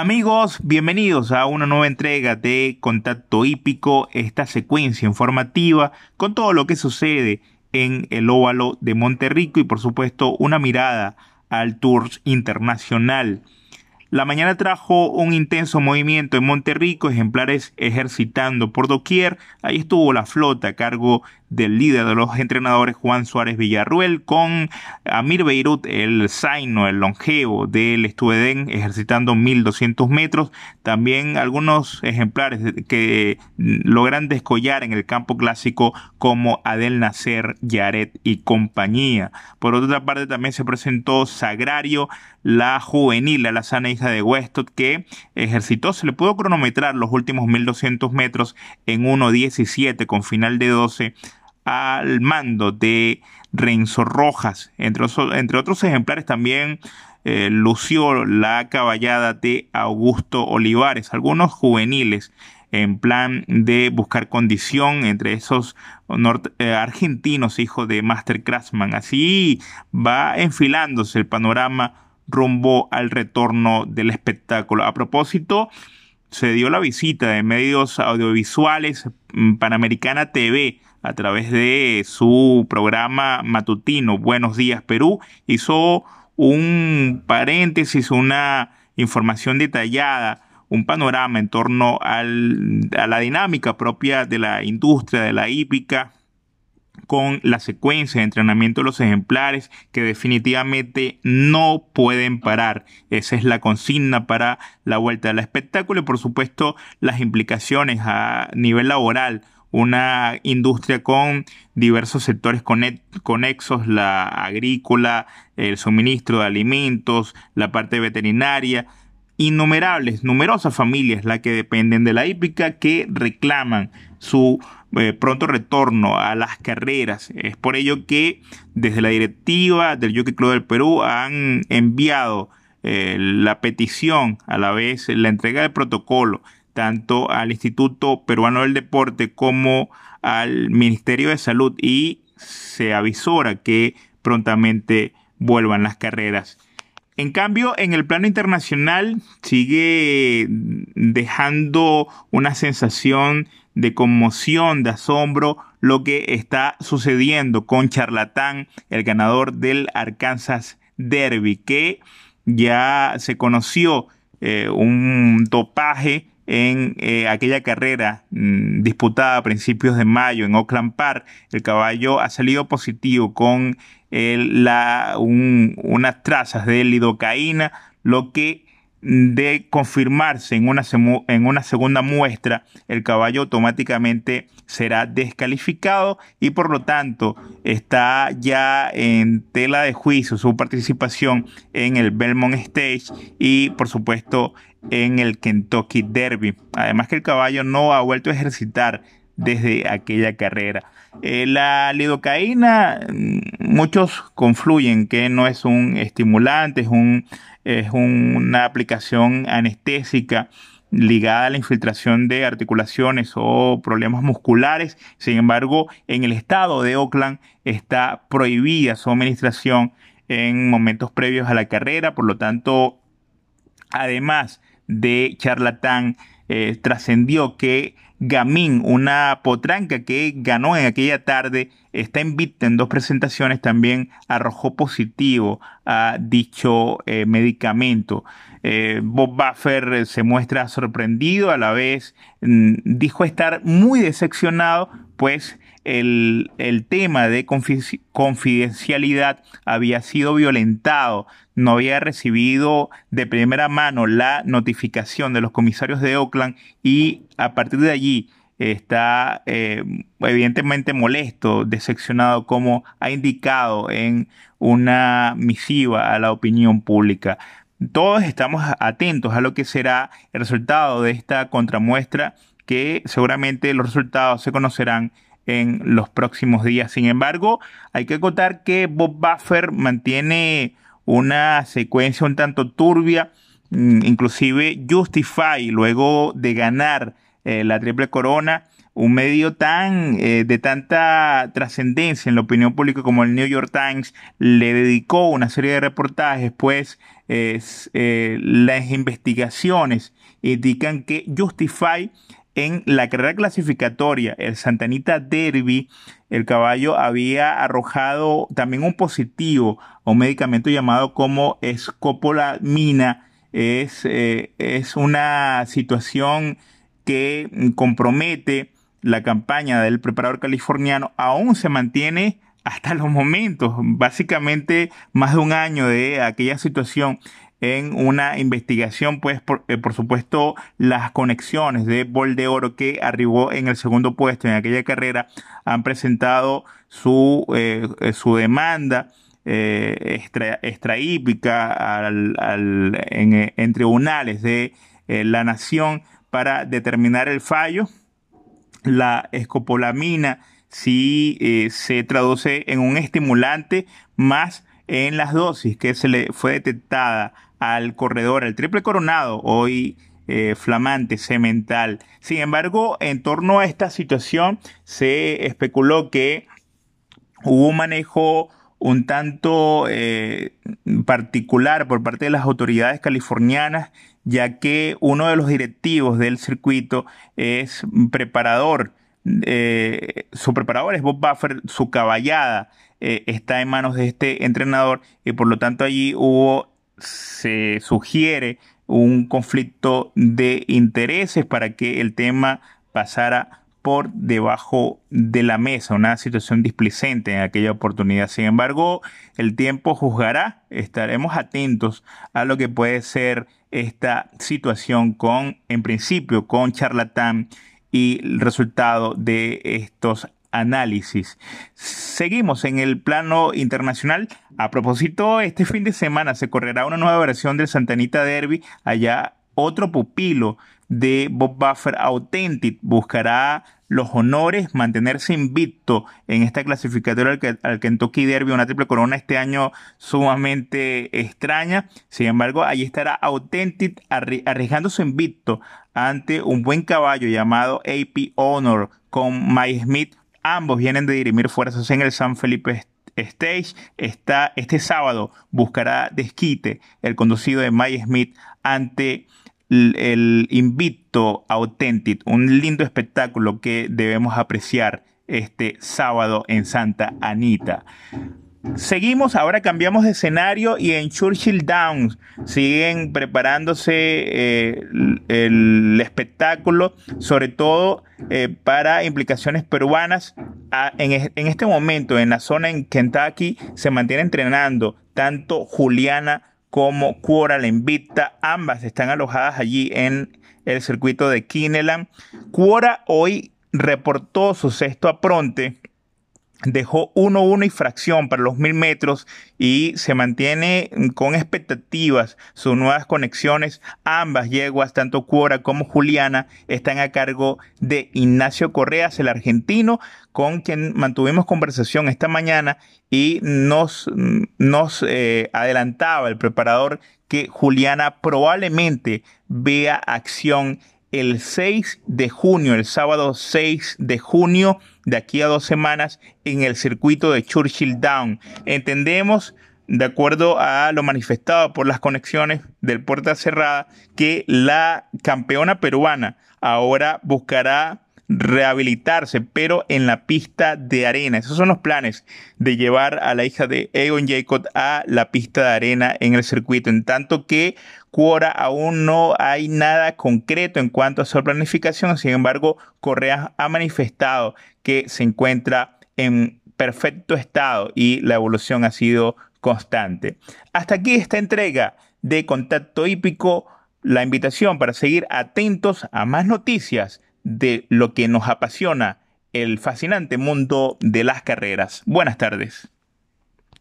Amigos, bienvenidos a una nueva entrega de Contacto Hípico, esta secuencia informativa con todo lo que sucede en el óvalo de Monterrico y por supuesto una mirada al Tours Internacional. La mañana trajo un intenso movimiento en Monterrico, ejemplares ejercitando por doquier. Ahí estuvo la flota a cargo del líder de los entrenadores Juan Suárez Villarruel con Amir Beirut, el zaino, el longevo del Estuedén, ejercitando 1200 metros. También algunos ejemplares que logran descollar en el campo clásico como Adel Nacer, Yaret y compañía. Por otra parte también se presentó Sagrario, la juvenil, la sana hija de Westot, que ejercitó, se le pudo cronometrar los últimos 1200 metros en 1.17 con final de 12 al mando de Renzo Rojas. Entre, entre otros ejemplares también eh, lució la caballada de Augusto Olivares, algunos juveniles en plan de buscar condición entre esos eh, argentinos hijos de Master Craftsman. Así va enfilándose el panorama rumbo al retorno del espectáculo. A propósito, se dio la visita de medios audiovisuales mm, Panamericana TV a través de su programa matutino Buenos Días Perú, hizo un paréntesis, una información detallada, un panorama en torno al, a la dinámica propia de la industria de la hípica con la secuencia de entrenamiento de los ejemplares que definitivamente no pueden parar. Esa es la consigna para la vuelta del espectáculo y por supuesto las implicaciones a nivel laboral una industria con diversos sectores conexos, la agrícola, el suministro de alimentos, la parte veterinaria, innumerables, numerosas familias las que dependen de la hípica que reclaman su eh, pronto retorno a las carreras. Es por ello que desde la directiva del Jockey Club del Perú han enviado eh, la petición, a la vez la entrega del protocolo tanto al Instituto Peruano del Deporte como al Ministerio de Salud y se avisora que prontamente vuelvan las carreras. En cambio, en el plano internacional sigue dejando una sensación de conmoción, de asombro, lo que está sucediendo con Charlatán, el ganador del Arkansas Derby, que ya se conoció eh, un dopaje en eh, aquella carrera mm, disputada a principios de mayo en Oakland Park, el caballo ha salido positivo con la, unas trazas de lidocaína, lo que de confirmarse en una, en una segunda muestra, el caballo automáticamente será descalificado y por lo tanto está ya en tela de juicio su participación en el Belmont Stage y por supuesto en el Kentucky Derby. Además que el caballo no ha vuelto a ejercitar desde aquella carrera. Eh, la lidocaína, mm, muchos confluyen que no es un estimulante, es, un, es una aplicación anestésica ligada a la infiltración de articulaciones o problemas musculares. Sin embargo, en el estado de Oakland está prohibida su administración en momentos previos a la carrera, por lo tanto, además de charlatán eh, trascendió que Gamín, una potranca que ganó en aquella tarde, está invicta en dos presentaciones, también arrojó positivo a dicho eh, medicamento. Eh, Bob Buffer se muestra sorprendido, a la vez mm, dijo estar muy decepcionado, pues el, el tema de confidencialidad había sido violentado, no había recibido de primera mano la notificación de los comisarios de Oakland y a partir de allí está eh, evidentemente molesto, decepcionado, como ha indicado en una misiva a la opinión pública. Todos estamos atentos a lo que será el resultado de esta contramuestra, que seguramente los resultados se conocerán en los próximos días. Sin embargo, hay que acotar que Bob Buffer mantiene una secuencia un tanto turbia, mm, inclusive Justify, luego de ganar eh, la triple corona, un medio tan eh, de tanta trascendencia en la opinión pública como el New York Times le dedicó una serie de reportajes, pues eh, las investigaciones indican que Justify en la carrera clasificatoria, el Santanita Derby, el caballo había arrojado también un positivo a un medicamento llamado como escopolamina. Es, eh, es una situación que compromete la campaña del preparador californiano. Aún se mantiene hasta los momentos, básicamente más de un año de aquella situación en una investigación, pues por, eh, supuesto las conexiones de Bol de Oro que arribó en el segundo puesto en aquella carrera han presentado su, eh, eh, su demanda extra, extraípica en, tribunales de la nación para determinar el fallo. La escopolamina si se traduce en un estimulante más en las dosis que se le fue detectada al corredor, el triple coronado, hoy eh, flamante, cemental. Sin embargo, en torno a esta situación se especuló que hubo un manejo un tanto eh, particular por parte de las autoridades californianas, ya que uno de los directivos del circuito es preparador. Eh, su preparador es Bob Buffer, su caballada está en manos de este entrenador y por lo tanto allí hubo se sugiere un conflicto de intereses para que el tema pasara por debajo de la mesa, una situación displicente en aquella oportunidad. Sin embargo, el tiempo juzgará, estaremos atentos a lo que puede ser esta situación con, en principio, con charlatán y el resultado de estos análisis. Seguimos en el plano internacional. A propósito, este fin de semana se correrá una nueva versión del Santanita Derby. Allá otro pupilo de Bob Buffer Authentic buscará los honores, mantenerse invicto en esta clasificatoria al, Kentucky Derby, una triple corona este año sumamente extraña. Sin embargo, allí estará Authentic arriesgando su invicto ante un buen caballo llamado AP Honor con Mike Smith Ambos vienen de dirimir fuerzas en el San Felipe Stage. Está, este sábado buscará desquite el conducido de Mike Smith ante el, invicto Authentic, un lindo espectáculo que debemos apreciar este sábado en Santa Anita. Seguimos, ahora cambiamos de escenario y en Churchill Downs siguen preparándose eh, el, espectáculo, sobre todo eh, para implicaciones peruanas. Ah, en, este momento, en la zona en Kentucky, se mantiene entrenando tanto Juliana como Quora, la invita. Ambas están alojadas allí en el circuito de Kineland. Quora hoy reportó su sexto apronte dejó 1-1 y fracción para los mil metros y se mantiene con expectativas sus nuevas conexiones. Ambas yeguas, tanto Cuora como Juliana, están a cargo de Ignacio Correas, el argentino, con quien mantuvimos conversación esta mañana y nos, nos eh, adelantaba el preparador que Juliana probablemente vea acción el 6 de junio, el sábado 6 de junio, de aquí a dos semanas, en el circuito de Churchill Down. Entendemos, de acuerdo a lo manifestado por las conexiones del Puerta Cerrada, que la campeona peruana ahora buscará rehabilitarse, pero en la pista de arena. Esos son los planes de llevar a la hija de Egon Jacob a la pista de arena en el circuito, en tanto que Quora aún no hay nada concreto en cuanto a su planificación, sin embargo, Correa ha manifestado que se encuentra en perfecto estado y la evolución ha sido constante. Hasta aquí esta entrega de Contacto Hípico, la invitación para seguir atentos a más noticias de lo que nos apasiona el fascinante mundo de las carreras. Buenas tardes.